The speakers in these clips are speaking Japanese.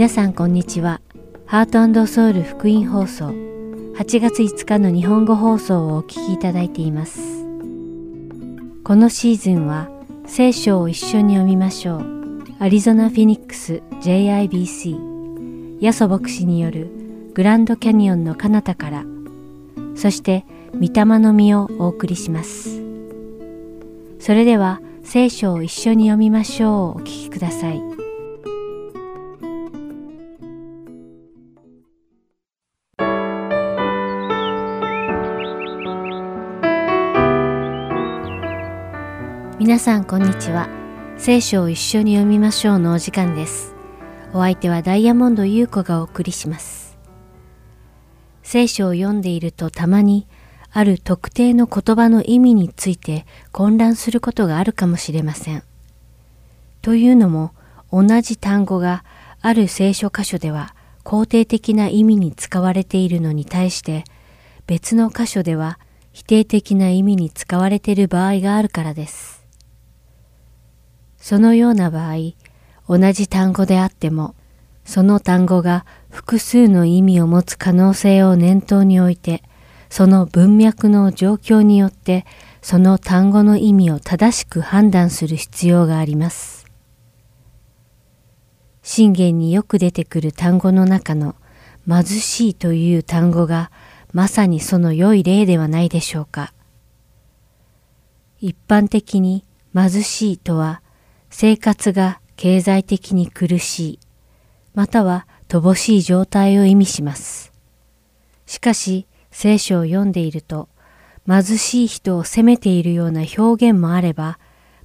皆さんこんにちは。ハートソウル福音放送8月5日の日本語放送をお聞きいただいています。このシーズンは聖書を一緒に読みましょう。アリゾナ・フィニックス JIBC ヤソ牧師によるグランドキャニオンの彼方からそして御霊の実をお送りします。それでは聖書を一緒に読みましょうお聞きください。皆さんこんにちは。聖書を一緒に読みましょうのお時間です。お相手はダイヤモンド優子がお送りします。聖書を読んでいるとたまにある特定の言葉の意味について混乱することがあるかもしれません。というのも同じ単語がある聖書箇所では肯定的な意味に使われているのに対して別の箇所では否定的な意味に使われている場合があるからです。そのような場合、同じ単語であっても、その単語が複数の意味を持つ可能性を念頭に置いて、その文脈の状況によってその単語の意味を正しく判断する必要があります。信玄によく出てくる単語の中の貧しいという単語がまさにその良い例ではないでしょうか。一般的に貧しいとは生活が経済的に苦しい、または乏しい状態を意味します。しかし、聖書を読んでいると、貧しい人を責めているような表現もあれば、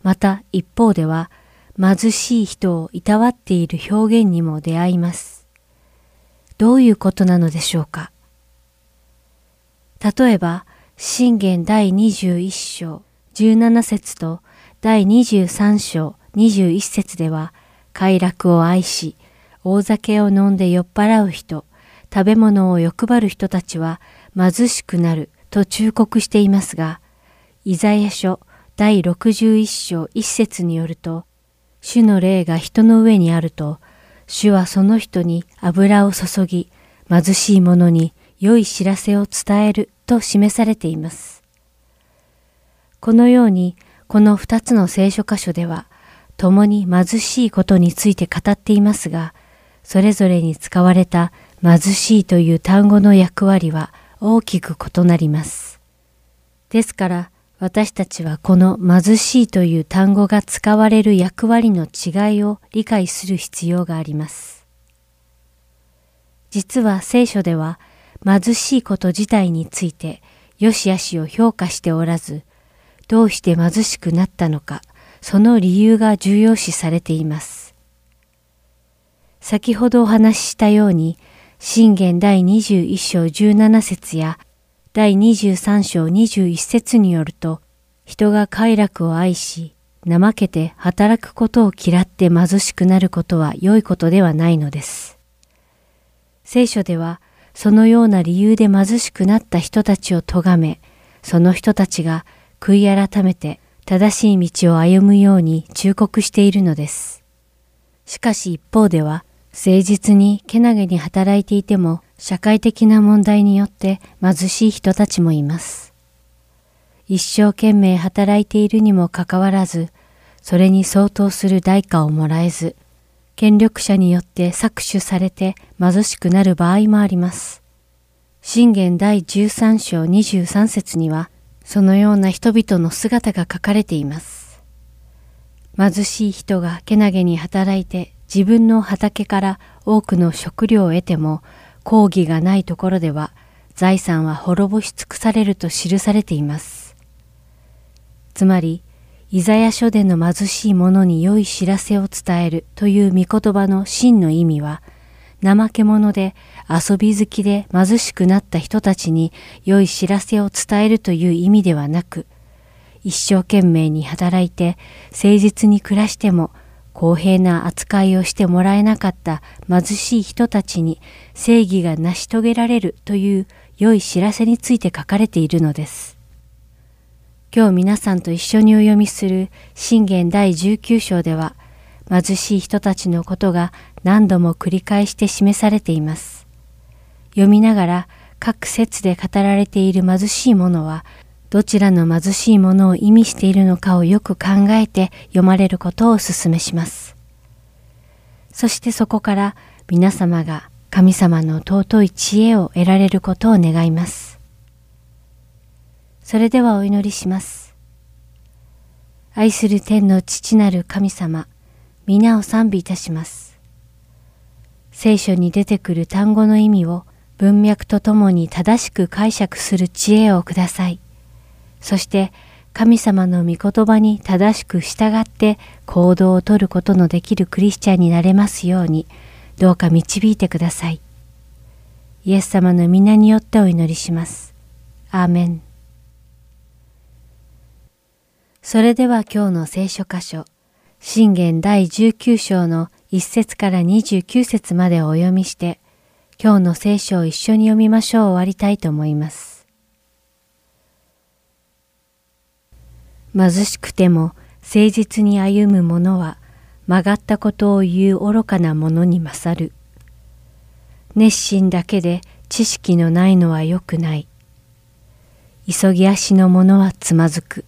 また一方では、貧しい人をいたわっている表現にも出会います。どういうことなのでしょうか？例えば、信玄第21章17節と第23章21節では、快楽を愛し、大酒を飲んで酔っ払う人、食べ物を欲張る人たちは貧しくなると忠告していますが、イザヤ書第61章1節によると、主の霊が人の上にあると、主はその人に油を注ぎ、貧しい者に良い知らせを伝えると示されています。このように、この二つの聖書箇所では、共に貧しいことについて語っていますが、それぞれに使われた貧しいという単語の役割は大きく異なります。ですから私たちはこの貧しいという単語が使われる役割の違いを理解する必要があります。実は聖書では貧しいこと自体について良し悪しを評価しておらず、どうして貧しくなったのか、その理由が重要視されています。先ほどお話ししたように、信玄第21章17節や第23章21節によると、人が快楽を愛し、怠けて働くことを嫌って貧しくなることは良いことではないのです。聖書では、そのような理由で貧しくなった人たちを咎め、その人たちが悔い改めて正しい道を歩むように忠告しているのです。しかし一方では、誠実にけなげに働いていても社会的な問題によって貧しい人たちもいます。一生懸命働いているにもかかわらず、それに相当する代価をもらえず、権力者によって搾取されて貧しくなる場合もあります。信玄第13章23節には、そのような人々の姿が書かれています。貧しい人がけなげに働いて自分の畑から多くの食料を得ても抗議がないところでは財産は滅ぼし尽くされると記されています。つまり、イザヤ書での貧しい者に良い知らせを伝えるという御言葉の真の意味は、怠け者で遊び好きで貧しくなった人たちに良い知らせを伝えるという意味ではなく、一生懸命に働いて誠実に暮らしても公平な扱いをしてもらえなかった貧しい人たちに正義が成し遂げられるという良い知らせについて書かれているのです。今日皆さんと一緒にお読みする信玄第19章では貧しい人たちのことが何度も繰り返して示されています。読みながら各説で語られている貧しいものはどちらの貧しいものを意味しているのかをよく考えて読まれることをお勧めします。そしてそこから皆様が神様の尊い知恵を得られることを願います。それではお祈りします。愛する天の父なる神様、皆を賛美いたします。聖書に出てくる単語の意味を文脈とともに正しく解釈する知恵をください。そして神様の御言葉に正しく従って行動をとることのできるクリスチャンになれますように、どうか導いてください。イエス様の皆によってお祈りします。アーメン。それでは今日の聖書箇所、信玄第19章の1節から29節までお読みして、今日の聖書を一緒に読みましょう終わりたいと思います。貧しくても誠実に歩む者は曲がったことを言う愚かな者に勝る。熱心だけで知識のないのは良くない。急ぎ足の者はつまずく。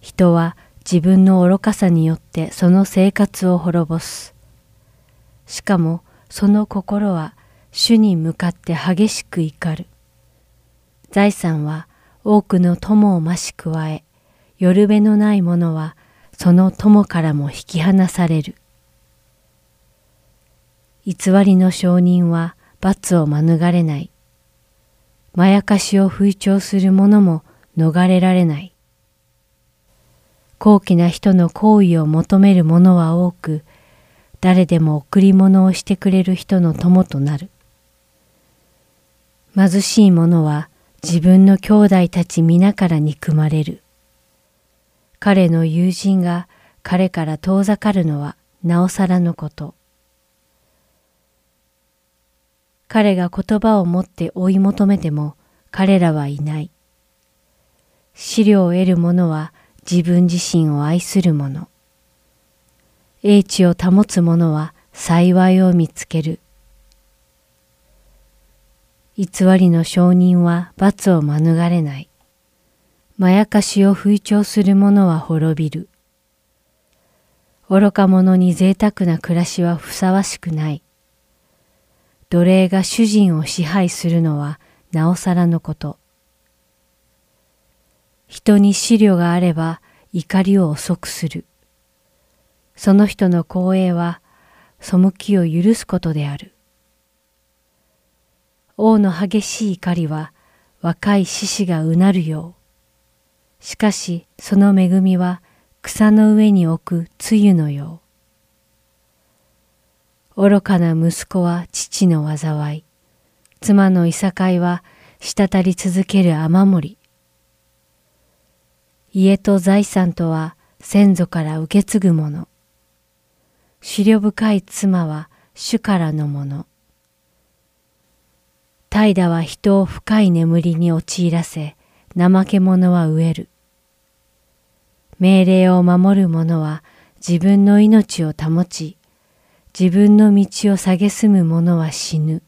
人は自分の愚かさによってその生活を滅ぼす。しかもその心は主に向かって激しく怒る。財産は多くの友を増し加え、夜べのない者はその友からも引き離される。偽りの証人は罰を免れない。まやかしを吹聴する者も逃れられない。高貴な人の行為を求める者は多く、誰でも贈り物をしてくれる人の友となる。貧しい者は自分の兄弟たち皆から憎まれる。彼の友人が彼から遠ざかるのはなおさらのこと。彼が言葉を持って追い求めても彼らはいない。資料を得る者は自分自身を愛する者。英知を保つ者は幸いを見つける。偽りの証人は罰を免れない。まやかしを吹聴する者は滅びる。愚か者に贅沢な暮らしはふさわしくない。奴隷が主人を支配するのはなおさらのこと。人に資料があれば怒りを遅くする。その人の光栄は背きを許すことである。王の激しい怒りは若い獅子がうなるよう。しかしその恵みは草の上に置く露のよう。愚かな息子は父の災い。妻のいさかいは滴り続ける雨漏り。家と財産とは先祖から受け継ぐもの。思慮深い妻は主からのもの。怠惰は人を深い眠りに陥らせ、怠け者は飢える。命令を守る者は自分の命を保ち、自分の道を蔑む者は死ぬ。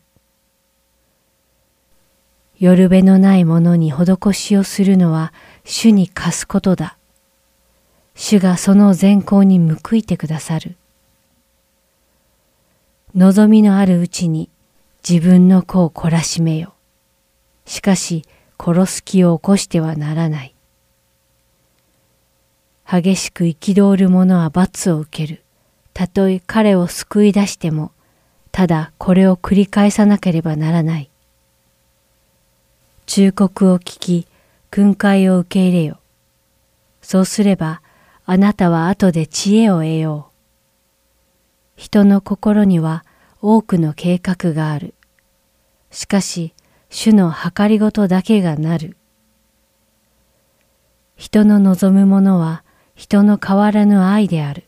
夜べのない者に施しをするのは主に貸すことだ。主がその善行に報いてくださる。望みのあるうちに自分の子を懲らしめよ。しかし殺す気を起こしてはならない。激しく憤る者は罰を受ける。たとえ彼を救い出しても、ただこれを繰り返さなければならない。忠告を聞き、訓戒を受け入れよ。そうすれば、あなたは後で知恵を得よう。人の心には多くの計画がある。しかし、主の計りごとだけがなる。人の望むものは人の変わらぬ愛である。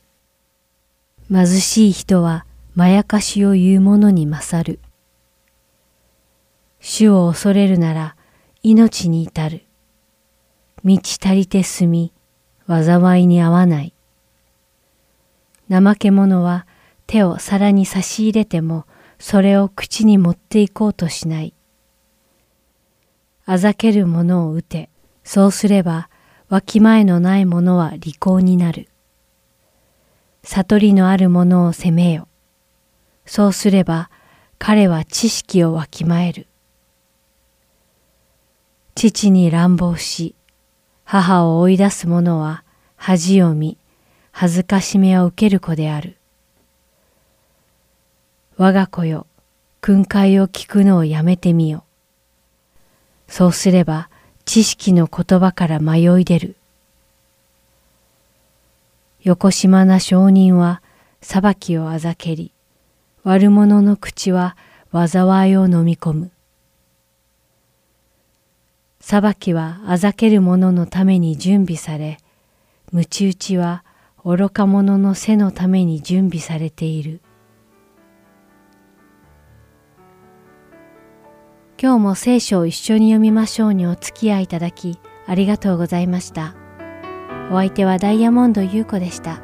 貧しい人はまやかしを言う者に勝る。主を恐れるなら命に至る。満ち足りて住み、災いに合わない。怠け者は手を皿に差し入れてもそれを口に持っていこうとしない。あざける者を打て、そうすればわきまえのない者は利口になる。悟りのある者を責めよ。そうすれば彼は知識をわきまえる。父に乱暴し、母を追い出す者は恥を見、恥ずかしめを受ける子である。我が子よ、訓戒を聞くのをやめてみよ。そうすれば知識の言葉から迷い出る。横島な証人は裁きをあざけり、悪者の口は災いを飲み込む。裁きはあざける者のために準備され、鞭打ちは愚か者の背のために準備されている。今日も聖書を一緒に読みましょうにお付き合いいただきありがとうございました。お相手はダイヤモンド優子でした。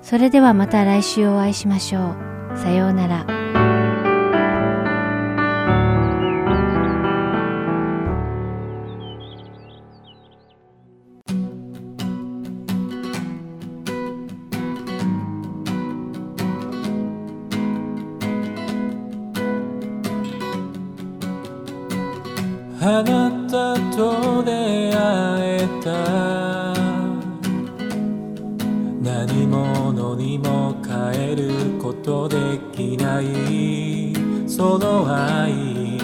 それではまた来週お会いしましょう。さようなら。その愛。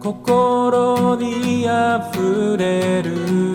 心にあふれる。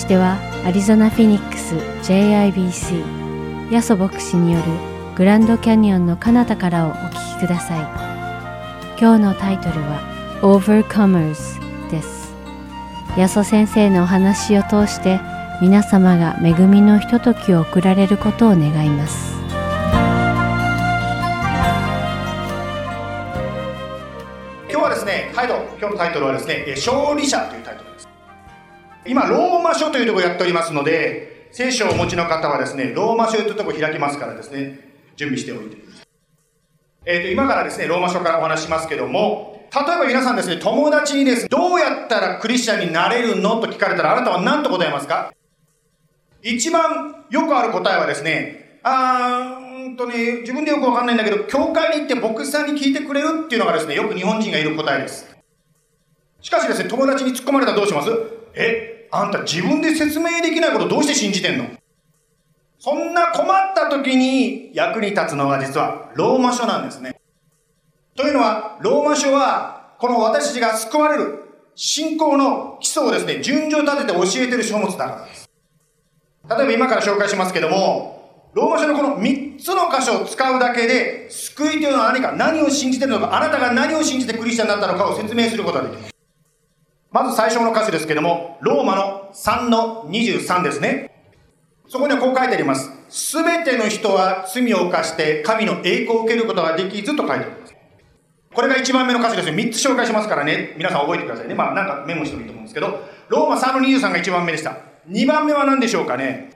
してはアリゾナ・フィニックス JIBC ヤソ牧師によるグランドキャニオンの彼方からをお聞きください。今日のタイトルは Overcomers です。ヤソ先生のお話を通して皆様が恵みのひとときを送られることを願います。今日はですね、タイトル、今日のタイトルはですね、勝利者というタイトル。今、ローマ書というところをやっておりますので、聖書をお持ちの方はですね、ローマ書というところを開きますからですね、準備しておいてください。えっ、と、今からですね、ローマ書からお話しますけども、例えば皆さんですね、友達にですね、どうやったらクリスチャンになれるのと聞かれたら、あなたは何と答えますか？一番よくある答えはですね、あーうーんとね、自分でよくわかんないんだけど、教会に行って牧師さんに聞いてくれるっていうのがですね、よく日本人がいる答えです。しかしですね、友達に突っ込まれたらどうします？え、あんた自分で説明できないことどうして信じてんの？そんな困った時に役に立つのが実はローマ書なんですね。というのは、ローマ書は、この私たちが救われる信仰の基礎をですね、順序立てて教えてる書物だからです。例えば今から紹介しますけども、ローマ書のこの3つの箇所を使うだけで、救いというのは何か、何を信じてるのか、あなたが何を信じてクリスチャンになったのかを説明することができます。まず最初の箇所ですけども、ローマの3の23ですね。そこにはこう書いてあります。すべての人は罪を犯して神の栄光を受けることができずと書いてあります。これが1番目の箇所ですよ。3つ紹介しますからね。皆さん覚えてくださいね。まあなんかメモしてもいいと思うんですけど、ローマ3の23が1番目でした。2番目は何でしょうかね。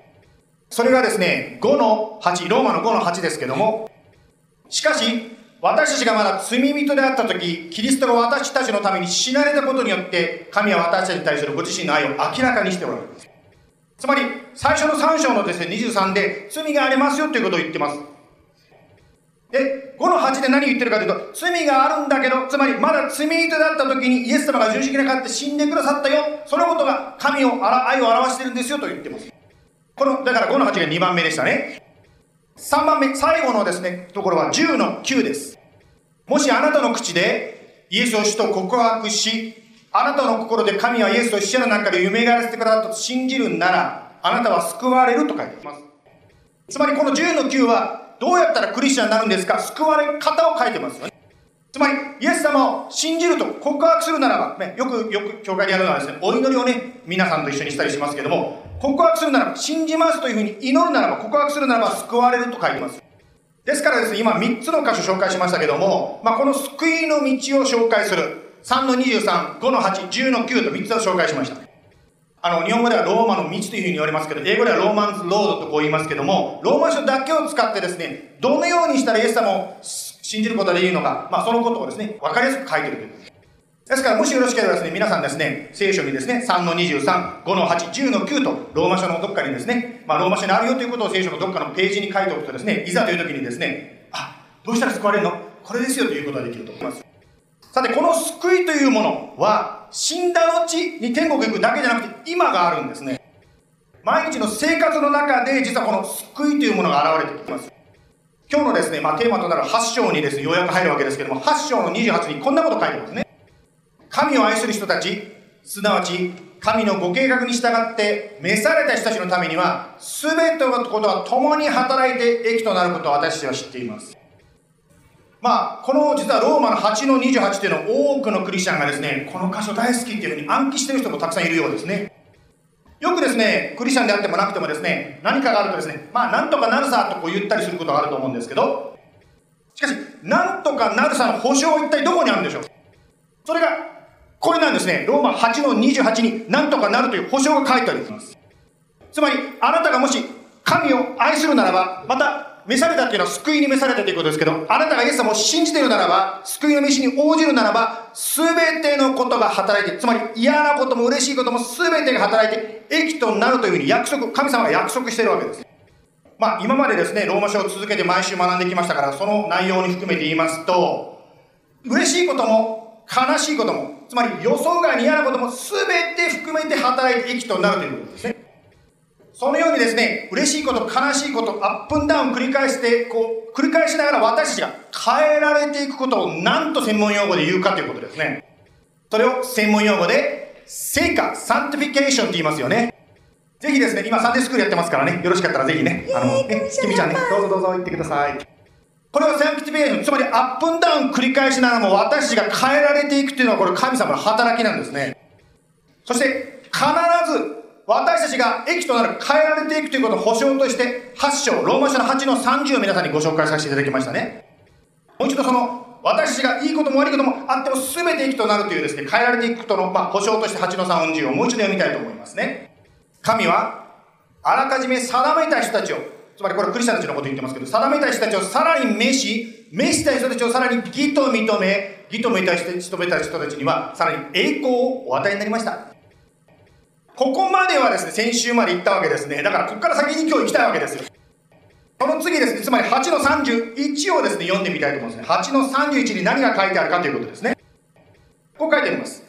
それがですね、5の8、ローマの5の8ですけども、しかし、私たちがまだ罪人であった時、キリストが私たちのために死なれたことによって、神は私たちに対するご自身の愛を明らかにしておられます。つまり、最初の3章のですね、23で、罪がありますよということを言ってます。で、5の8で何言ってるかというと、罪があるんだけど、つまりまだ罪人だった時にイエス様が十字架にかかって死んでくださったよ。そのことが神を、愛を表してるんですよと言ってます。この、だから5の8が2番目でしたね。3番目、最後のですね、ところは10の9です。もしあなたの口でイエスを主と告白し、あなたの心で神はイエスを死者の中で蘇らせてくださったと信じるなら、あなたは救われると書いてます。つまりこの10の9は、どうやったらクリスチャンになるんですか？救われ方を書いてますよね。つまり、イエス様を信じると告白するならば、ね、よく、よく教会でやるのはですね、お祈りをね、皆さんと一緒にしたりしますけども、告白するならば、信じますというふうに祈るならば、告白するならば、救われると書いてます。ですからですね、今3つの箇所紹介しましたけども、まあ、この救いの道を紹介する、3の23、5の8、10の9と3つを紹介しました。あの、日本語ではローマの道というふうに言われますけど、英語ではローマンズロードとこう言いますけども、ローマ書だけを使ってですね、どのようにしたらイエス様を信じることができるのか、まあ、そのことをですね、わかりやすく書いてるというです。から、もしよろしければですね、皆さんですね、聖書にですね、3の23、5の8、10の9と、ローマ書のどっかにですね、まあ、ローマ書にあるよということを聖書のどっかのページに書いておくとですね、いざという時にですね、あ、どうしたら救われるの？これですよということができると思います。さて、この救いというものは、死んだ後に天国行くだけじゃなくて、今があるんですね。毎日の生活の中で、実はこの救いというものが現れてきます。今日のですね、まあ、テーマとなる8章にですね、ようやく入るわけですけども、8章の28にこんなこと書いてますね。神を愛する人たち、すなわち、神のご計画に従って召された人たちのためには、すべてのことが共に働いて益となることを私たちは知っています。まあ、この実はローマの8の28というのを多くのクリスチャンがですね、この箇所大好きっていうふうに暗記してる人もたくさんいるようですね。よくですね、クリスチャンであってもなくてもですね、何かがあるとですね、まあ、なんとかなるさとこう言ったりすることがあると思うんですけど、しかし、なんとかなるさの保証は一体どこにあるんでしょう？それが、これなんですね。ローマ8の28になんとかなるという保証が書いてあります。つまり、あなたがもし神を愛するならば、また、召されたっていうのは救いに召されたということですけど、あなたがイエス様を信じているならば、救いの召しに応じるならば、すべてのことが働いて、つまり嫌なことも嬉しいこともすべてが働いて、益となるというふうに約束、神様が約束しているわけです。まあ、今までですね、ローマ書を続けて毎週学んできましたから、その内容に含めて言いますと、嬉しいことも悲しいことも、つまり予想外に嫌なことも全て含めて働いて益となるということですね。そのようにですね、嬉しいこと、悲しいこと、 up and down 繰り返して、こう、繰り返しながら私たちが変えられていくことを何と専門用語で言うかということですね。それを専門用語で聖化、sanctification って言いますよね。ぜひですね、今 Sunday school やってますからね、よろしかったらぜひね、あの、ね、きみちゃんね、どうぞどうぞ行ってください。これは sanctification、つまり up and down 繰り返しながらも私たちが変えられていくっていうのはこれ神様の働きなんですね。そして必ず私たちが益となる変えられていくということを保証として8章、ローマ書の8の30を皆さんにご紹介させていただきましたね。もう一度その私たちがいいことも悪いこともあっても全て益となるというですね、変えられていくことの、まあ、保証として8の3 40をもう一度読みたいと思いますね。神はあらかじめ定めた人たちを、つまりこれクリスチャンたちのこと言ってますけど、定めた人たちをさらに召し、召した人たちをさらに義と認め、義と認めた人たちにはさらに栄光をお与えになりました。ここまではですね、先週まで行ったわけですね。だからここから先に今日行きたいわけですよ。その次ですね、つまり8の31をですね、読んでみたいと思うんですね。8の31に何が書いてあるかということですね。こう書いてあります。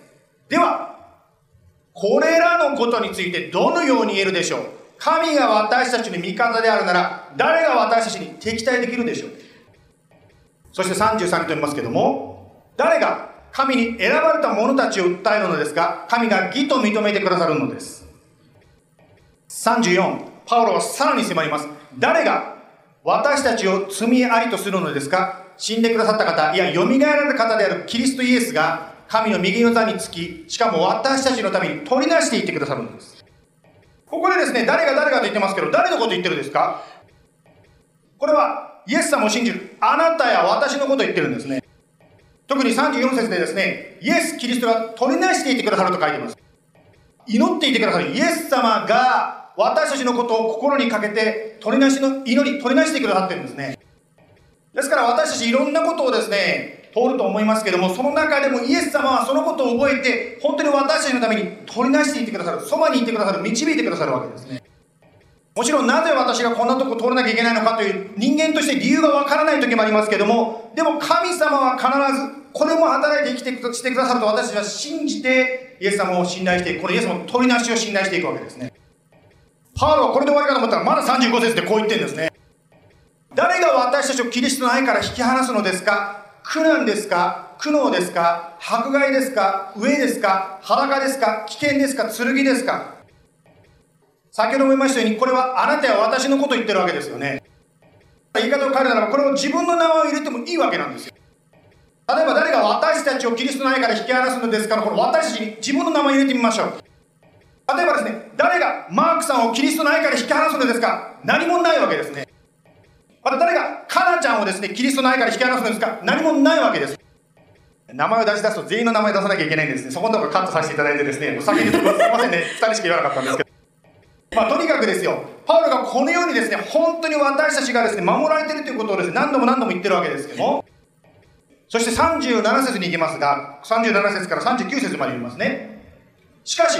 では、これらのことについてどのように言えるでしょう？神が私たちの味方であるなら、誰が私たちに敵対できるでしょう？そして33にと言いますけども、誰が神に選ばれた者たちを訴えるのですが、神が義と認めてくださるのです。34、パウロはさらに迫ります。誰が私たちを罪ありとするのですか？死んでくださった方、いや、蘇られた方であるキリストイエスが、神の右の座につき、しかも私たちのために取り出していってくださるのです。ここでですね、誰が誰がと言ってますけど、誰のこと言ってるんですか？これは、イエス様を信じる、あなたや私のことを言ってるんですね。特に34節でですね、イエス・キリストが取りなしていてくださると書いてます。祈っていてくださるイエス様が私たちのことを心にかけて取りなしの祈り、取りなしてくださってるんですね。ですから私たちいろんなことをですね、通ると思いますけども、その中でもイエス様はそのことを覚えて、本当に私たちのために取りなしていってくださる、そばにいてくださる、導いてくださるわけですね。もちろんなぜ私がこんなとこ通らなきゃいけないのかという人間として理由がわからない時もありますけども、でも神様は必ずこれも働いて生きてしてくださると私たちは信じてイエス様を信頼していく。このイエス様の取りなしを信頼していくわけですね。パウロはこれで終わりかと思ったらまだ35節でこう言ってるんですね。誰が私たちをキリストの愛から引き離すのですか？苦難ですか？苦悩ですか？迫害ですか？飢えですか？裸ですか？危険ですか？剣ですか？先ほども言いましたように、これはあなたや私のことを言ってるわけですよね。言い方を変えるならば、これを自分の名前を入れてもいいわけなんですよ。例えば誰が私たちをキリストの愛から引き離すのですから、この私たちに自分の名前を入れてみましょう。例えばですね、誰がマークさんをキリストの愛から引き離すのですか何もないわけですね。また誰がカナちゃんをですね、キリストの愛から引き離すのですか？何もないわけです。名前を出し出すと全員の名前出さなきゃいけないんですね。そこのところカットさせていただいてですね、先にすいませんね、2人しか言わなかったんですけど。まあ、とにかくですよ、パウロがこのようにですね、本当に私たちがですね、守られてるということをですね、何度も何度も言ってるわけですけども、そして37節に行きますが、37節から39節まで読みますね。しかし、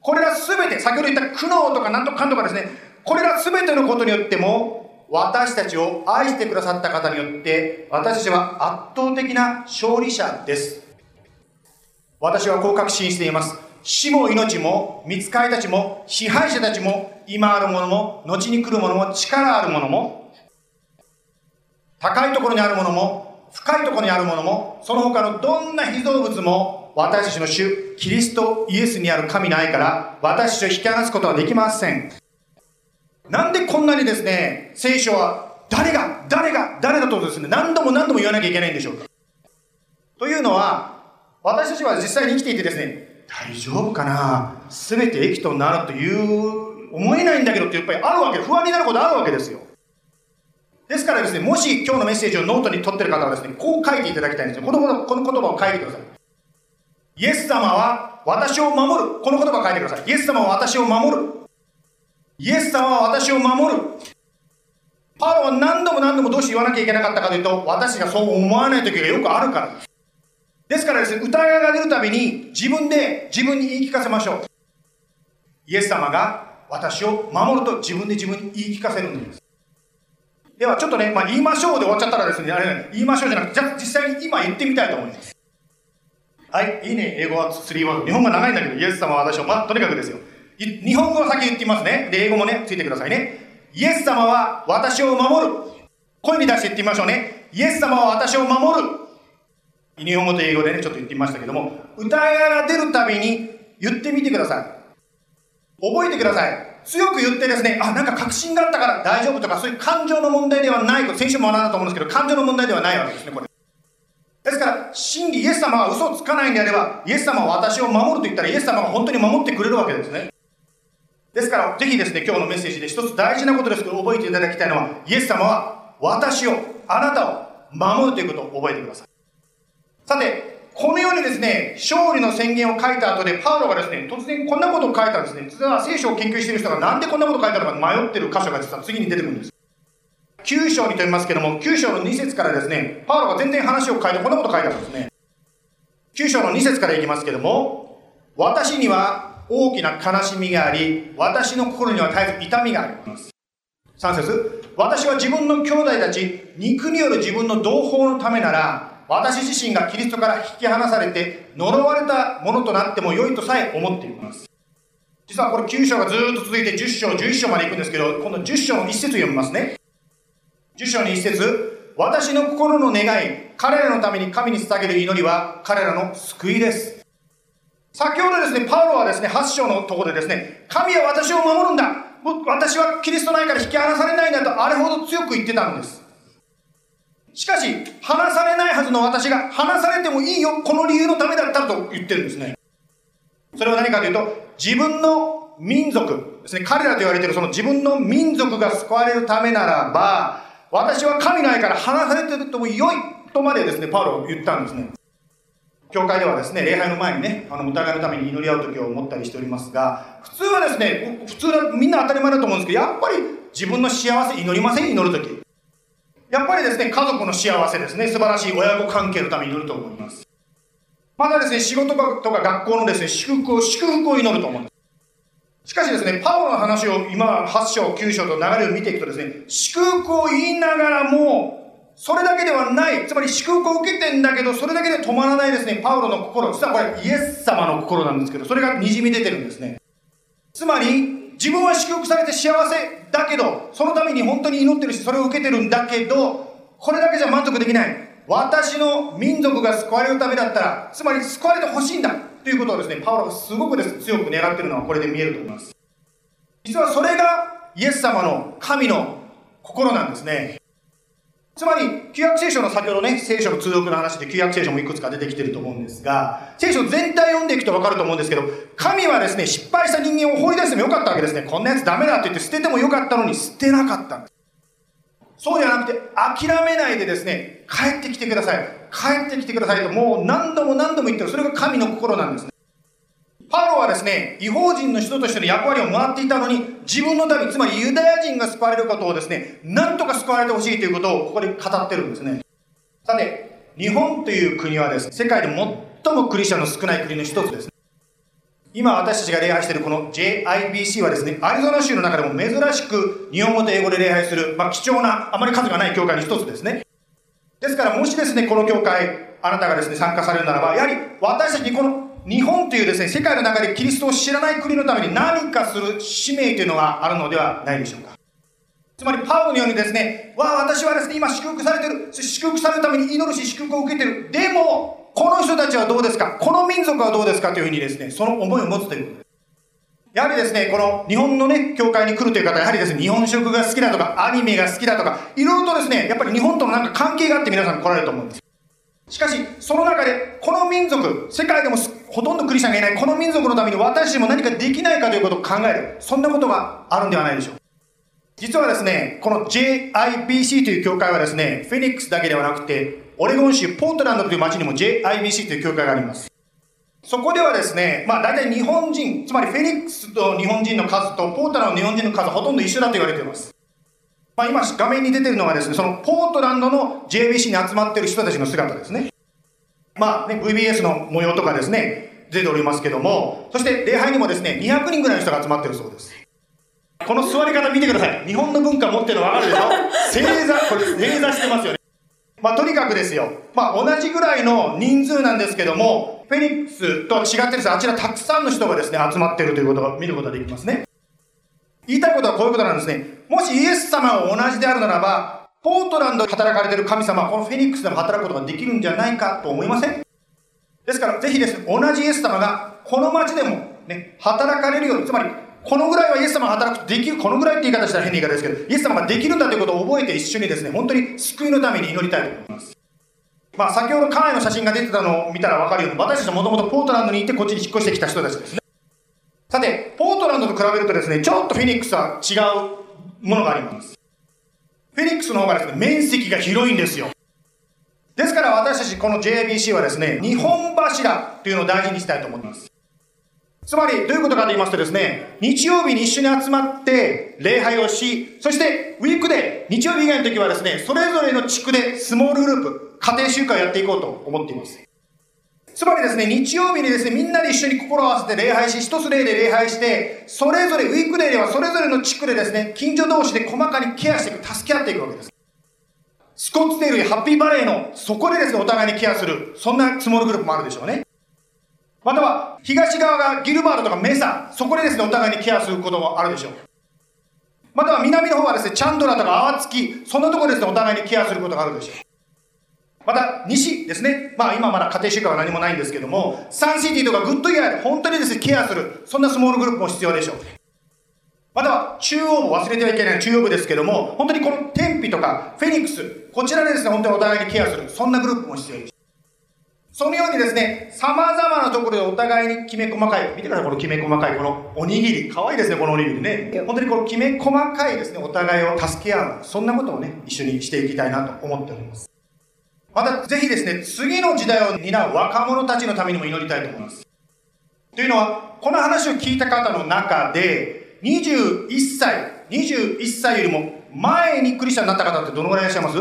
これらすべて、先ほど言った苦悩とか何とかかんとかですね、これらすべてのことによっても、私たちを愛してくださった方によって、私たちは圧倒的な勝利者です。私はこう確信しています。死も命も、見つかりたちも、支配者たちも、今あるものも、後に来るものも、力あるものも、高いところにあるものも、深いところにあるものも、その他のどんな被造物も、私たちの主、キリストイエスにある神の愛から、私たちを引き離すことはできません。なんでこんなにですね、聖書は、誰が、誰が、誰だとですね、何度も何度も言わなきゃいけないんでしょうか？というのは、私たちは実際に生きていてですね、大丈夫かな？全て益となるという思えないんだけどってやっぱりあるわけ不安になることあるわけですよ。ですからですねもし今日のメッセージをノートに取ってる方はですねこう書いていただきたいんですよ。このこの言葉を書いてください。イエス様は私を守る。この言葉を書いてください。イエス様は私を守る。イエス様は私を守るパロは何度も何度もどうして言わなきゃいけなかったかというと私がそう思わない時がよくあるからですですからですね、疑いが出るたびに自分で自分に言い聞かせましょう。イエス様が私を守ると自分で自分に言い聞かせるんです。ではちょっとね、まあ、言いましょうで終わっちゃったらですね、あれ、言いましょうじゃなくて、じゃ実際に今言ってみたいと思います。はい、いいね、英語は3ワード。日本語長いんだけど、イエス様は私を、まあ、とにかくですよ。日本語は先言ってみますね。で、英語もね、ついてくださいね。イエス様は私を守る。声に出して言ってみましょうね。イエス様は私を守る。日本語と英語でね、ちょっと言ってみましたけども、疑いが出るたびに、言ってみてください。覚えてください。強く言ってですね、あ、なんか確信があったから大丈夫とか、そういう感情の問題ではないと、先週も学んだと思うんですけど、感情の問題ではないわけですね、これ。ですから、真理、イエス様は嘘をつかないんであれば、イエス様は私を守ると言ったら、イエス様が本当に守ってくれるわけですね。ですから、ぜひですね、今日のメッセージで一つ大事なことですけど、覚えていただきたいのは、イエス様は私を、あなたを守るということを覚えてください。さて、このようにですね、勝利の宣言を書いた後で、パウロがですね、突然こんなことを書いたんですね。実は聖書を研究している人がなんでこんなことを書いたのか迷ってる箇所が実は次に出てくるんです。9章にと言いますけども、9章の2節からですね、パウロが全然話を変えてこんなこと書いてあるんですね。9章の2節からいきますけども、私には大きな悲しみがあり、私の心には絶えず痛みがあります。3節私は自分の兄弟たち、肉による自分の同胞のためなら、私自身がキリストから引き離されて、呪われたものとなっても良いとさえ思っています。実はこれ9章がずっと続いて10章、11章まで行くんですけど、この10章の1節読みますね。10章の1節私の心の願い、彼らのために神に捧げる祈りは彼らの救いです。先ほどですね、パウロはですね、8章のところでですね、神は私を守るんだ私はキリストないから引き離されないんだとあれほど強く言ってたんです。しかし、離されないはずの私が離されてもいいよ、この理由のためだったと言ってるんですね。それは何かというと、自分の民族ですね、彼らと言われているその自分の民族が救われるためならば、私は神の愛から離されてるとも良いとまでですね、パウロは言ったんですね。教会ではですね、礼拝の前にね、あの、お互いのために祈り合う時を思ったりしておりますが、普通はですね、普通はみんな当たり前だと思うんですけど、やっぱり自分の幸せ祈りません祈る時。やっぱりですね、家族の幸せですね、素晴らしい親子関係のために祈ると思います。またですね、仕事とか学校のですね、祝福を、祝福を祈ると思うんです。しかしですね、パウロの話を今、8章、9章と流れを見ていくとですね、祝福を言いながらも、それだけではない、つまり祝福を受けてんだけど、それだけで止まらないですね、パウロの心、実はこれイエス様の心なんですけど、それが滲み出てるんですね。つまり、自分は祝福されて幸せだけど、そのために本当に祈ってるし、それを受けてるんだけど、これだけじゃ満足できない。私の民族が救われるためだったら、つまり救われてほしいんだ。ということをですね、パウロがすごくです強く願ってるのはこれで見えると思います。実はそれがイエス様の神の心なんですね。つまり、旧約聖書の先ほどね、聖書の通読の話で旧約聖書もいくつか出てきてると思うんですが、聖書全体読んでいくとわかると思うんですけど、神はですね、失敗した人間を放り出してもよかったわけですね。こんなやつダメだって言って捨ててもよかったのに捨てなかったんです。そうじゃなくて、諦めないでですね、帰ってきてください。帰ってきてくださいと、もう何度も何度も言ってる。それが神の心なんですね。パウロはですね、違法人の人としての役割を回っていたのに、自分の民、つまりユダヤ人が救われることをですね、なんとか救われてほしいということをここで語ってるんですね。さて、日本という国はですね、世界で最もクリスチャンの少ない国の一つです。今私たちが礼拝しているこの JIBC はですね、アリゾナ州の中でも珍しく日本語と英語で礼拝する、まあ、貴重な、あまり数がない教会の一つですね。ですからもしですね、この教会、あなたがですね、参加されるならば、やはり私たちにこの日本というですね、世界の中でキリストを知らない国のために何かする使命というのがあるのではないでしょうか。つまり、パウロのようにですね、わあ、私はですね、今祝福されてる。祝福されるために祈るし、祝福を受けてる。でも、この人たちはどうですか？この民族はどうですか？というふうにですね、その思いを持つということ。やはりですね、この日本のね、教会に来るという方は、やはりですね、日本食が好きだとか、アニメが好きだとか、いろいろとですね、やっぱり日本とのなんか関係があって皆さん来られると思うんです。しかし、その中で、この民族、世界でもすっほとんどクリスチャンがいない、この民族のために私も何かできないかということを考える。そんなことがあるんではないでしょう。実はですね、この JIBC という教会はですね、フェニックスだけではなくて、オレゴン州ポートランドという町にも JIBC という教会があります。そこではですね、まあ大体日本人、つまりフェニックスと日本人の数とポートランドの日本人の数はほとんど一緒だと言われています。まあ今画面に出てるのがですね、そのポートランドの JBC に集まっている人たちの姿ですね。まあね、VBS の模様とかですね、出ておりますけども、そして礼拝にもですね、200人ぐらいの人が集まっているそうです。この座り方見てください。日本の文化持ってるの分かるでしょ？正座、これ正座してますよね。まあ、とにかくですよ。まあ、同じぐらいの人数なんですけども、フェニックスと違ってですね、あちらたくさんの人がですね、集まっているということが見ることができますね。言いたいことはこういうことなんですね。もしイエス様が同じであるならば、ポートランドで働かれてる神様はこのフェニックスでも働くことができるんじゃないかと思いません？ですから、ぜひですね、同じイエス様がこの町でもね、働かれるように、つまり、このぐらいはイエス様が働くとできる、このぐらいって言い方したら変な言い方ですけど、イエス様ができるんだということを覚えて一緒にですね、本当に救いのために祈りたいと思います。まあ、先ほど家内の写真が出てたのを見たら分かるように、私たちはもともとポートランドにいてこっちに引っ越してきた人たちですね。さて、ポートランドと比べるとですね、ちょっとフェニックスは違うものがあります。フェニックスの方がですね、面積が広いんですよ。ですから私たちこの JBC はですね、日本柱というのを大事にしたいと思います。つまり、どういうことかと言いますとですね、日曜日に一緒に集まって礼拝をし、そしてウィークで日曜日以外の時はですね、それぞれの地区でスモールグループ、家庭集会をやっていこうと思っています。つまりですね、日曜日にですね、みんなで一緒に心を合わせて礼拝し、一つ例で礼拝して、それぞれ、ウィークデーではそれぞれの地区でですね、近所同士で細かにケアしていく、助け合っていくわけです。スコッツデールやハッピーバレーの、そこでですね、お互いにケアする、そんなスモールグループもあるでしょうね。または、東側がギルバートとかメサ、そこでですね、お互いにケアすることもあるでしょう。または南の方はですね、チャンドラとかアワトゥキ、そんなところですね、お互いにケアすることがあるでしょう。また、西ですね。まあ今まだ家庭集会は何もないんですけども、サンシティとかグッドイヤーで本当にですね、ケアする、そんな small group も必要でしょう。または中央部、忘れてはいけない中央部ですけども、本当にこのテンピとかフェニックス、こちらでですね、本当にお互いにケアする、そんなグループも必要です。そのようにですね、様々なところでお互いにきめ細かい、見てください、このきめ細かい、このおにぎり。かわいいですね、このおにぎりね。本当にこのきめ細かいですね、お互いを助け合う。そんなことをね、一緒にしていきたいなと思っております。また、ぜひですね、次の時代を担う若者たちのためにも祈りたいと思います。というのは、この話を聞いた方の中で、21歳、21歳よりも前にクリスチャンになった方ってどのぐらいいらっしゃいます？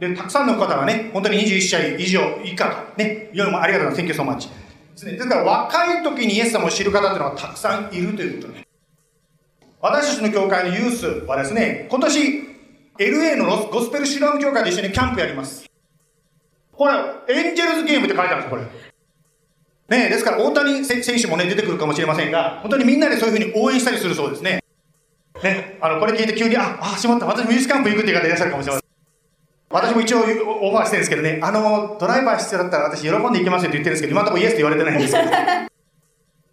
で、たくさんの方がね、本当に21歳以上以下と、ね、夜もありがとうございます。Thank you so much. ですね。ですから若い時にイエス様を知る方っていうのはたくさんいるということね。私たちの教会のユースはですね、今年 LA のゴスペルシュラム教会で一緒にキャンプやります。これ、エンジェルズゲームって書いてあるんですよこれ。ねえですから大谷選手もね、出てくるかもしれませんが、本当にみんなでそういうふうに応援したりするそうですね。ね、あの、これ聞いて急に、あ、あ、しまった、私もユースキャンプ行くっていう方いらっしゃるかもしれません。私も一応オファーしてるんですけどね、あの、ドライバー必要だったら私喜んで行きますよって言ってるんですけど、今のところイエスって言われてないんですけど。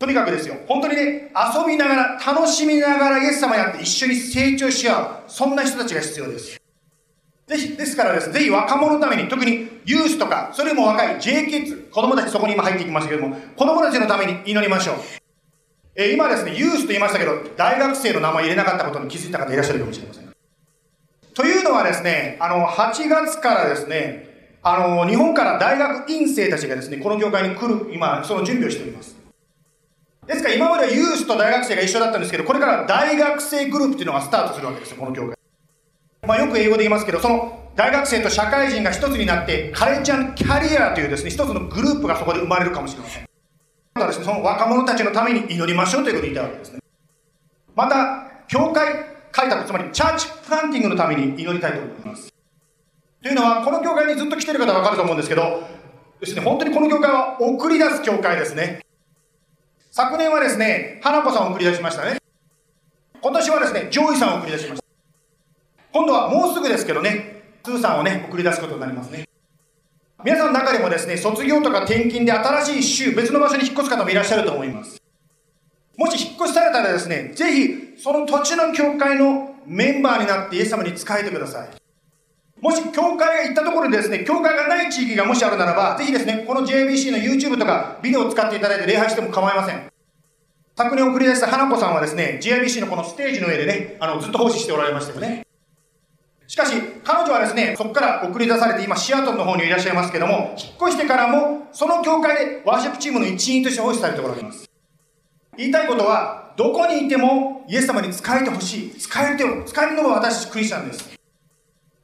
とにかくですよ、本当にね、遊びながら、楽しみながらイエス様やって一緒に成長し合う、そんな人たちが必要です。ぜひ、ですからです、ぜひ若者のために、特にユースとか、それも若い J キッズ、子供たちそこに今入ってきましたけども、子供たちのために祈りましょう。えー、今ですね、ユースと言いましたけど、大学生の名前入れなかったことに気づいた方いらっしゃるかもしれません。というのはですね、あの、8月からですね、あの、日本から大学院生たちがですね、この業界に来る、今、その準備をしております。ですから今まではユースと大学生が一緒だったんですけど、これから大学生グループっていうのがスタートするわけですよ、この業界。まあよく英語で言いますけど、その大学生と社会人が一つになって、カレッジャンキャリアというですね、一つのグループがそこで生まれるかもしれません。またですね、その若者たちのために祈りましょうということを言いたいわけですね。また、教会開拓、つまり church planting のために祈りたいと思います。というのは、この教会にずっと来てる方はわかると思うんですけど、ですね、本当にこの教会は送り出す教会ですね。昨年はですね、花子さんを送り出しましたね。今年はですね、ジョイさんを送り出しました。今度はもうすぐですけどね、スーさんをね、送り出すことになりますね。皆さんの中でもですね、卒業とか転勤で新しい州、別の場所に引っ越す方もいらっしゃると思います。もし引っ越しされたらですね、ぜひ、その土地の教会のメンバーになってイエス様に仕えてください。もし教会が行ったところでですね、教会がない地域がもしあるならば、ぜひですね、この JBC の YouTube とかビデオを使っていただいて礼拝しても構いません。昨年送り出した花子さんはですね、JIBC のこのステージの上でね、あの、ずっと奉仕しておられましたよね。しかし、彼女はですね、そこから送り出されて、今、シアトルの方にいらっしゃいますけども、引っ越してからも、その教会でワーシップチームの一員として奉仕されておられます。言いたいことは、どこにいてもイエス様に仕えてほしい。仕えるて使えるのが私クリスチャンです。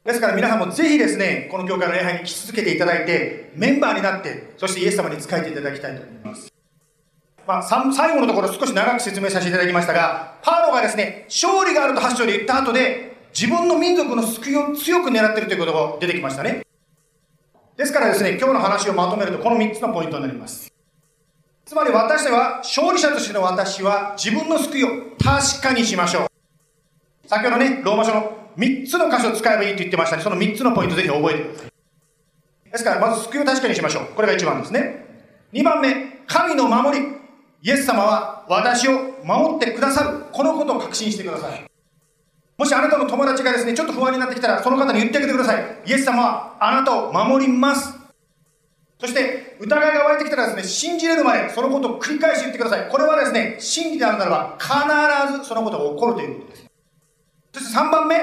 ですから皆さんもぜひですね、この教会の礼拝に来続けていただいて、メンバーになって、そしてイエス様に仕えていただきたいと思います。まあ、最後のところ少し長く説明させていただきましたが、パーロがですね、勝利があると8章で言った後で、自分の民族の救いを強く狙っているということが出てきましたね。ですからですね、今日の話をまとめると、この3つのポイントになります。つまり私は、勝利者としての私は自分の救いを確かにしましょう。先ほどね、ローマ書の3つの箇所を使えばいいと言ってましたね。その3つのポイントぜひ覚えてください。ですから、まず救いを確かにしましょう。これが1番ですね。2番目、神の守り。イエス様は私を守ってくださる。このことを確信してください。もしあなたの友達がですね、ちょっと不安になってきたら、その方に言ってあげてください。イエス様はあなたを守ります。そして、疑いが湧いてきたらですね、信じれるまでそのことを繰り返し言ってください。これはですね、真理であるならば、必ずそのことが起こるということです。そして3番目、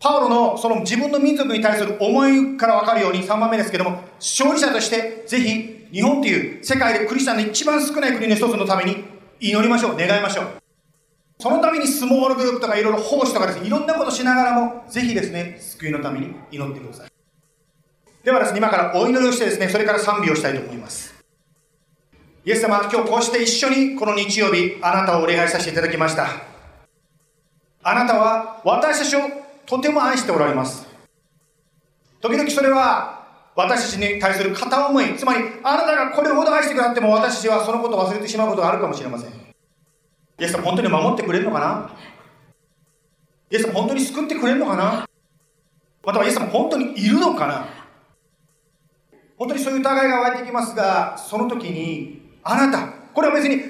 パウロのその自分の民族に対する思いからわかるように3番目ですけども、勝利者としてぜひ日本という世界でクリスチャンの一番少ない国の一つのために祈りましょう、願いましょう。そのためにスモールグループとかいろいろ奉仕とかですね、いろんなことしながらも、ぜひですね、救いのために祈ってください。ではですね、今からお祈りをしてですね、それから賛美をしたいと思います。イエス様、今日こうして一緒にこの日曜日、あなたをお願いさせていただきました。あなたは私たちをとても愛しておられます。時々それは私たちに対する片思い、つまりあなたがこれほど愛してくださっても私たちはそのことを忘れてしまうことがあるかもしれません。イエス様本当に守ってくれるのかな？イエス様本当に救ってくれるのかな？またはイエス様本当にいるのかな？本当にそういう疑いが湧いてきますが、その時にあなた、これは別に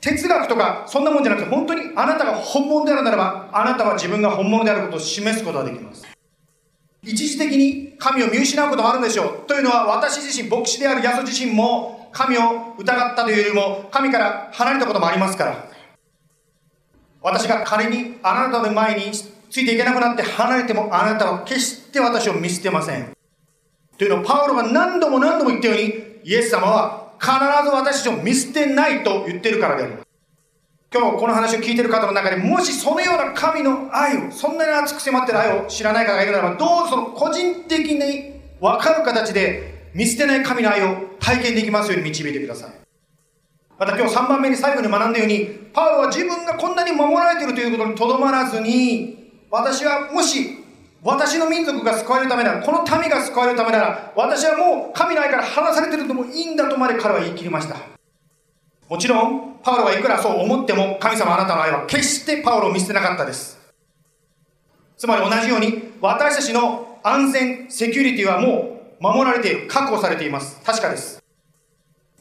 哲学とかそんなもんじゃなくて本当にあなたが本物であるならばあなたは自分が本物であることを示すことができます。一時的に神を見失うこともあるんでしょう。というのは私自身牧師であるヤソ自身も神を疑ったというよりも神から離れたこともありますから。私が仮にあなたの前についていけなくなって離れてもあなたは決して私を見捨てません。というのをパウロが何度も何度も言ったようにイエス様は必ず私たちを見捨てないと言ってるからであります。今日この話を聞いている方の中でもしそのような神の愛を、そんなに熱く迫ってる愛を知らない方がいるならば、どうぞその個人的に分かる形で見捨てない神の愛を体験できますように導いてください。また今日3番目に最後に学んだように、パウロは自分がこんなに守られているということにとどまらずに、私はもし私の民族が救われるためなら、この民が救われるためなら、私はもう神の愛から離されているともいいんだとまで彼は言い切りました。もちろん、パウロはいくらそう思っても、神様あなたの愛は決してパウロを見捨てなかったです。つまり同じように、私たちの安全、セキュリティはもう守られている、確保されています。確かです。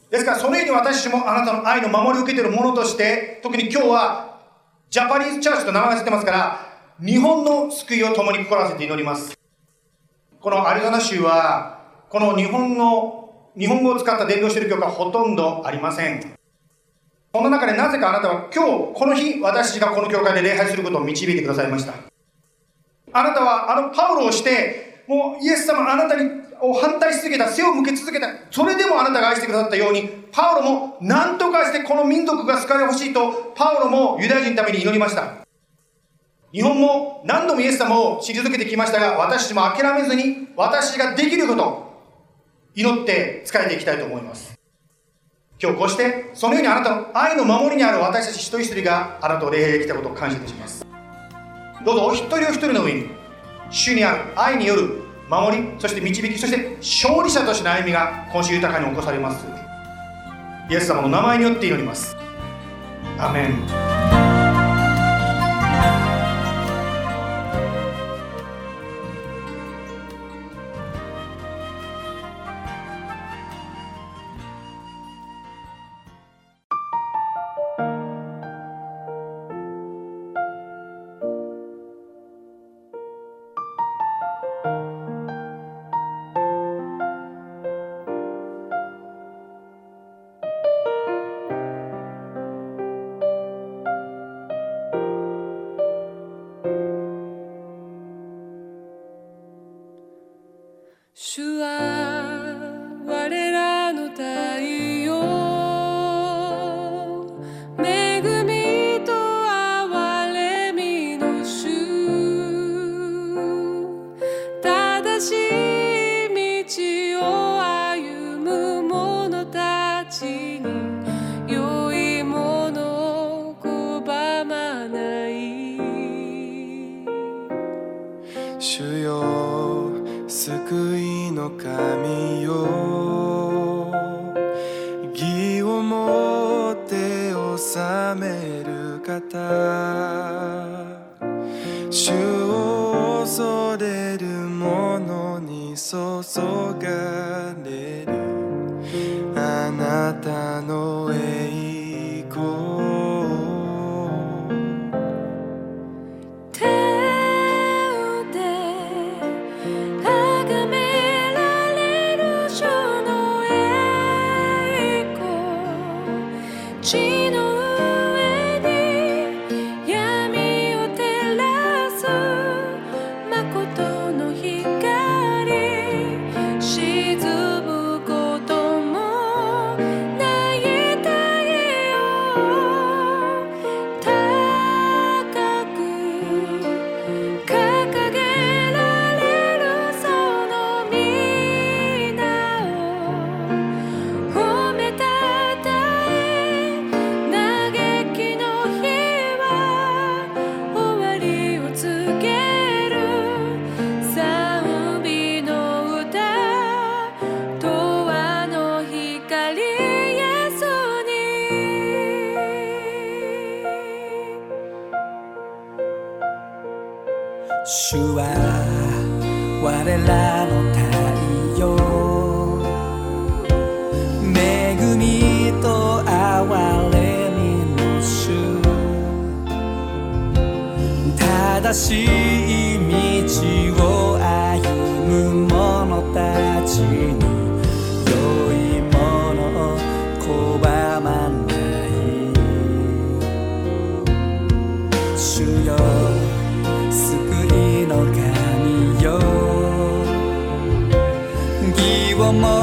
ですから、そのように私たちもあなたの愛の守りを受けているものとして、特に今日は、ジャパニーズチャーチと名前が付ってますから、日本の救いを共に心わせて祈ります。このアリゾナ州は、この日本の、日本語を使った伝道している教会はほとんどありません。その中でなぜかあなたは今日、この日、私がこの教会で礼拝することを導いてくださいました。あなたはあのパウロをして、もうイエス様あなたにを反対し続けた、背を向け続けた、それでもあなたが愛してくださったように、パウロも何とかしてこの民族が救われほしいと、パウロもユダヤ人のために祈りました。日本も何度もイエス様を退けてきましたが、私も諦めずに、私ができること、祈って仕えていきたいと思います。今日こうして、そのようにあなたの愛の守りにある私たち一人一人があなたを礼拝できたことを感謝いたします。どうぞお一人お一人の上に、主にある愛による守り、そして導き、そして勝利者としての歩みが今週豊かに起こされます。イエス様の名前によって祈ります。アメン。主よ救いの神よ。義をもって治める方。主を恐れる者に注がに良いものを拒まない。主よ救いの神よをも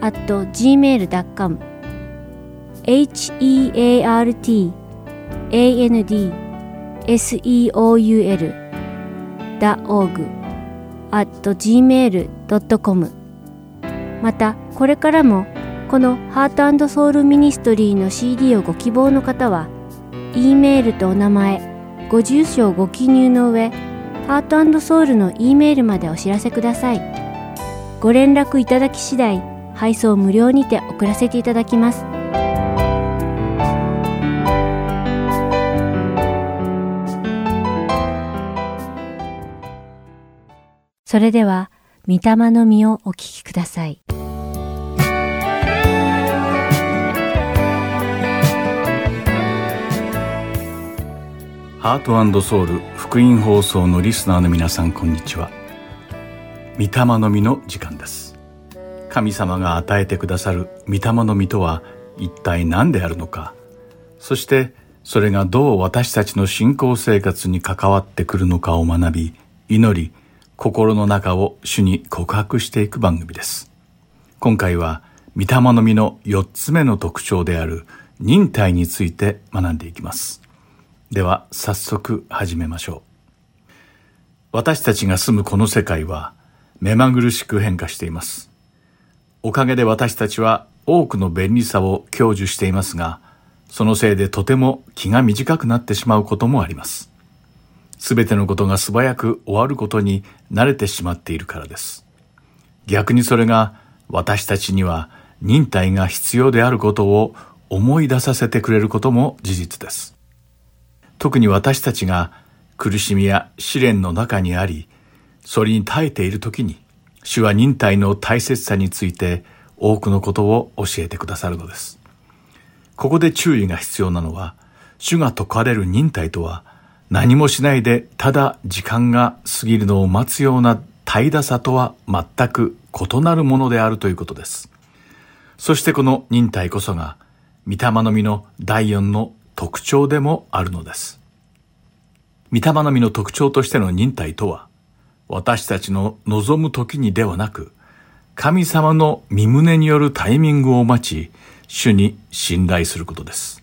at gmail.com heart and seoul.org at gmail.com またこれからもこのハートソウルミニストリーの CD をご希望の方は E メールとお名前ご住所をご記入の上ハートソウルの E メールまでお知らせください。ご連絡いただき次第配送無料にて送らせていただきます。それでは御霊の実をお聞きください。ハートソウル福音放送のリスナーの皆さんこんにちは。御霊の実の時間です。神様が与えてくださる御霊の実とは一体何であるのかそしてそれがどう私たちの信仰生活に関わってくるのかを学び祈り心の中を主に告白していく番組です。今回は、御霊の実の4つ目の特徴である忍耐について学んでいきます。では、早速始めましょう。私たちが住むこの世界は、目まぐるしく変化しています。おかげで私たちは多くの便利さを享受していますが、そのせいでとても気が短くなってしまうこともあります。すべてのことが素早く終わることに慣れてしまっているからです。逆にそれが私たちには忍耐が必要であることを思い出させてくれることも事実です。特に私たちが苦しみや試練の中にあり、それに耐えている時に、主は忍耐の大切さについて多くのことを教えてくださるのです。ここで注意が必要なのは、主が説かれる忍耐とは、何もしないでただ時間が過ぎるのを待つような怠惰さとは全く異なるものであるということです。そしてこの忍耐こそが、御霊の実の第四の特徴でもあるのです。御霊の実の特徴としての忍耐とは、私たちの望む時にではなく、神様の身胸によるタイミングを待ち、主に信頼することです。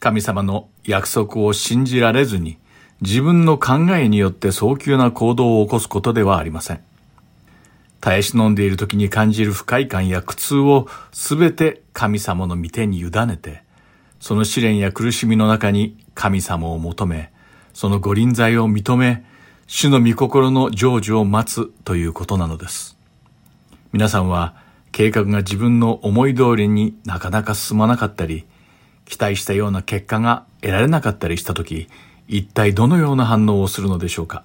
神様の約束を信じられずに自分の考えによって早急な行動を起こすことではありません。耐え忍んでいる時に感じる不快感や苦痛をすべて神様の御手に委ねて、その試練や苦しみの中に神様を求め、その御臨在を認め、主の御心の成就を待つということなのです。皆さんは計画が自分の思い通りになかなか進まなかったり、期待したような結果が得られなかったりしたとき、一体どのような反応をするのでしょうか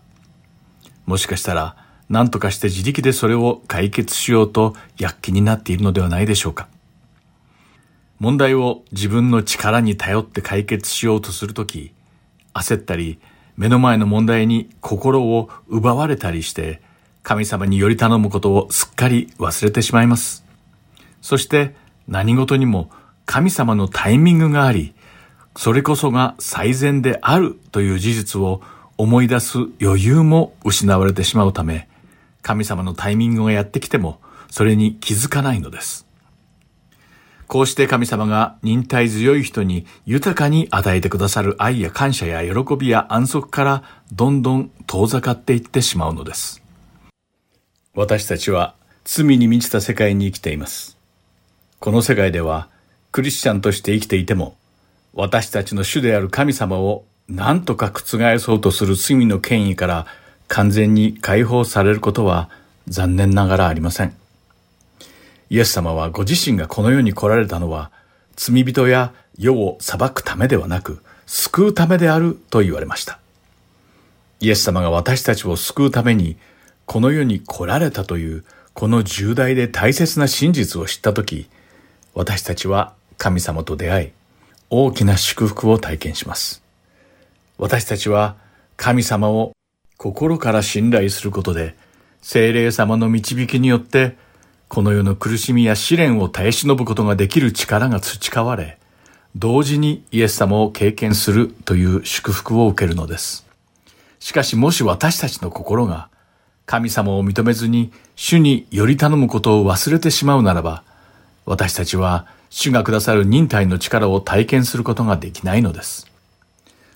もしかしたら、何とかして自力でそれを解決しようと躍起になっているのではないでしょうか問題を自分の力に頼って解決しようとするとき、焦ったり、目の前の問題に心を奪われたりして、神様により頼むことをすっかり忘れてしまいます。そして何事にも神様のタイミングがあり、それこそが最善であるという事実を思い出す余裕も失われてしまうため、神様のタイミングがやってきても、それに気づかないのです。こうして神様が忍耐強い人に豊かに与えてくださる愛や感謝や喜びや安息からどんどん遠ざかっていってしまうのです。私たちは罪に満ちた世界に生きています。この世界ではクリスチャンとして生きていても、私たちの主である神様を何とか覆そうとする罪の権威から完全に解放されることは残念ながらありません。イエス様はご自身がこの世に来られたのは、罪人や世を裁くためではなく、救うためであると言われました。イエス様が私たちを救うために、この世に来られたという、この重大で大切な真実を知ったとき、私たちは神様と出会い、大きな祝福を体験します。私たちは神様を心から信頼することで、精霊様の導きによって、この世の苦しみや試練を耐え忍ぶことができる力が培われ、同時にイエス様を経験するという祝福を受けるのです。しかしもし私たちの心が神様を認めずに主により頼むことを忘れてしまうならば、私たちは主がくださる忍耐の力を体験することができないのです。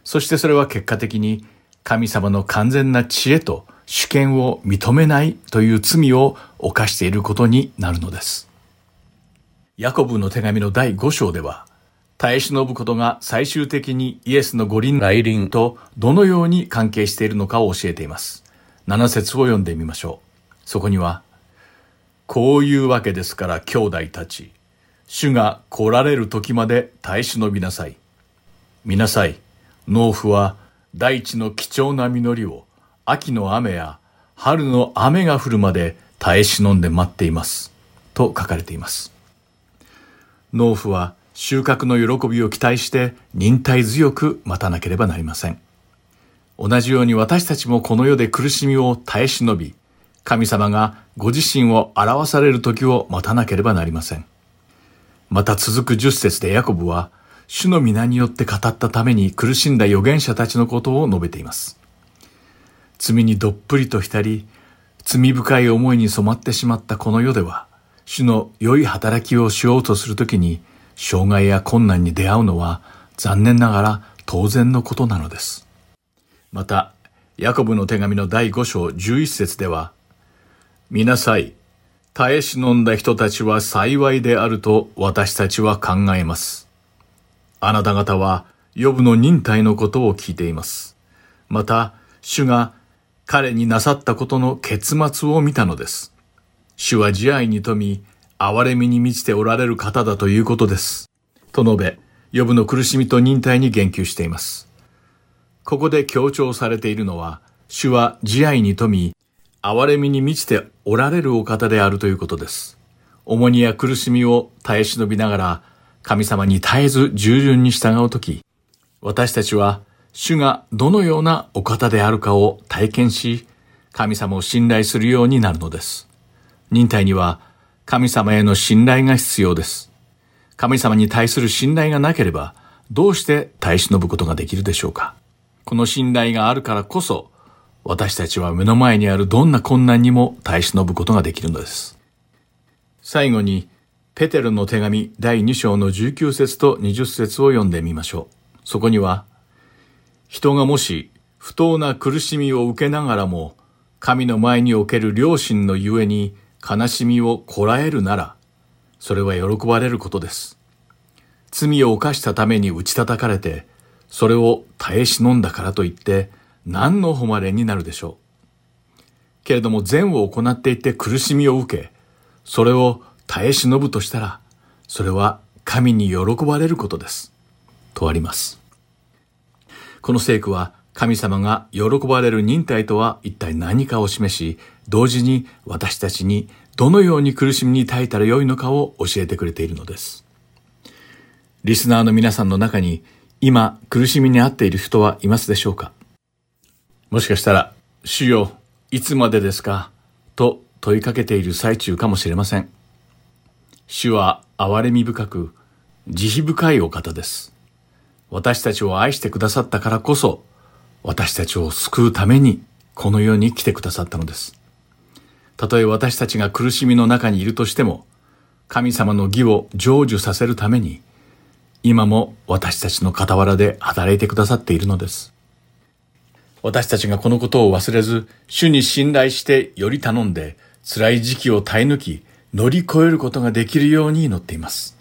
そしてそれは結果的に神様の完全な知恵と主権を認めないという罪を犯していることになるのです。ヤコブの手紙の第5章では、耐え忍ぶことが最終的にイエスの五輪来臨とどのように関係しているのかを教えています。7節を読んでみましょう。そこには、こういうわけですから兄弟たち、主が来られる時まで耐え忍びなさい。見なさい。農夫は大地の貴重な実りを秋の雨や春の雨が降るまで耐え忍んで待っています。と書かれています。農夫は収穫の喜びを期待して忍耐強く待たなければなりません。同じように私たちもこの世で苦しみを耐え忍び、神様がご自身を表される時を待たなければなりません。また続く十節でヤコブは、主の皆によって語ったために苦しんだ預言者たちのことを述べています。罪にどっぷりと浸り、罪深い思いに染まってしまったこの世では、主の良い働きをしようとするときに、障害や困難に出会うのは残念ながら当然のことなのです。また、ヤコブの手紙の第5章11節では、見なさい。耐え忍んだ人たちは幸いであると私たちは考えます。あなた方は、ヨブの忍耐のことを聞いています。また、主が彼になさったことの結末を見たのです。主は慈愛に富み、憐れみに満ちておられる方だということです。と述べ、ヨブの苦しみと忍耐に言及しています。ここで強調されているのは、主は慈愛に富み、憐れみに満ちておられるお方であるということです。重荷や苦しみを耐え忍びながら、神様に絶えず従順に従うとき、私たちは主がどのようなお方であるかを体験し、神様を信頼するようになるのです。忍耐には神様への信頼が必要です。神様に対する信頼がなければ、どうして耐え忍ぶことができるでしょうかこの信頼があるからこそ、私たちは目の前にあるどんな困難にも耐え忍ぶことができるのです。最後に、ペテルの手紙第2章の19節と20節を読んでみましょう。そこには、人がもし不当な苦しみを受けながらも、神の前における良心のゆえに悲しみをこらえるなら、それは喜ばれることです。罪を犯したために打ち叩かれて、それを耐え忍んだからといって何の誉れになるでしょう。けれども善を行っていて苦しみを受け、それを耐え忍ぶとしたら、それは神に喜ばれることです。とあります。この聖句は神様が喜ばれる忍耐とは一体何かを示し、同時に私たちにどのように苦しみに耐えたらよいのかを教えてくれているのです。リスナーの皆さんの中に今苦しみに遭っている人はいますでしょうか？もしかしたら、主よ、いつまでですか？と問いかけている最中かもしれません。主は憐れみ深く、慈悲深いお方です。私たちを愛してくださったからこそ、私たちを救うためにこの世に来てくださったのです。たとえ私たちが苦しみの中にいるとしても、神様の義を成就させるために、今も私たちの傍らで働いてくださっているのです。私たちがこのことを忘れず、主に信頼してより頼んで、辛い時期を耐え抜き、乗り越えることができるように祈っています。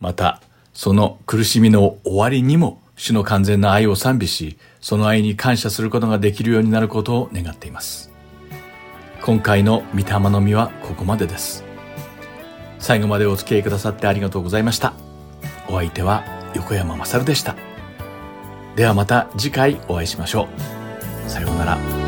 また、その苦しみの終わりにも、主の完全な愛を賛美し、その愛に感謝することができるようになることを願っています。今回の御霊の実はここまでです。最後までお付き合いくださってありがとうございました。お相手は横山まさるでした。ではまた次回お会いしましょう。さようなら。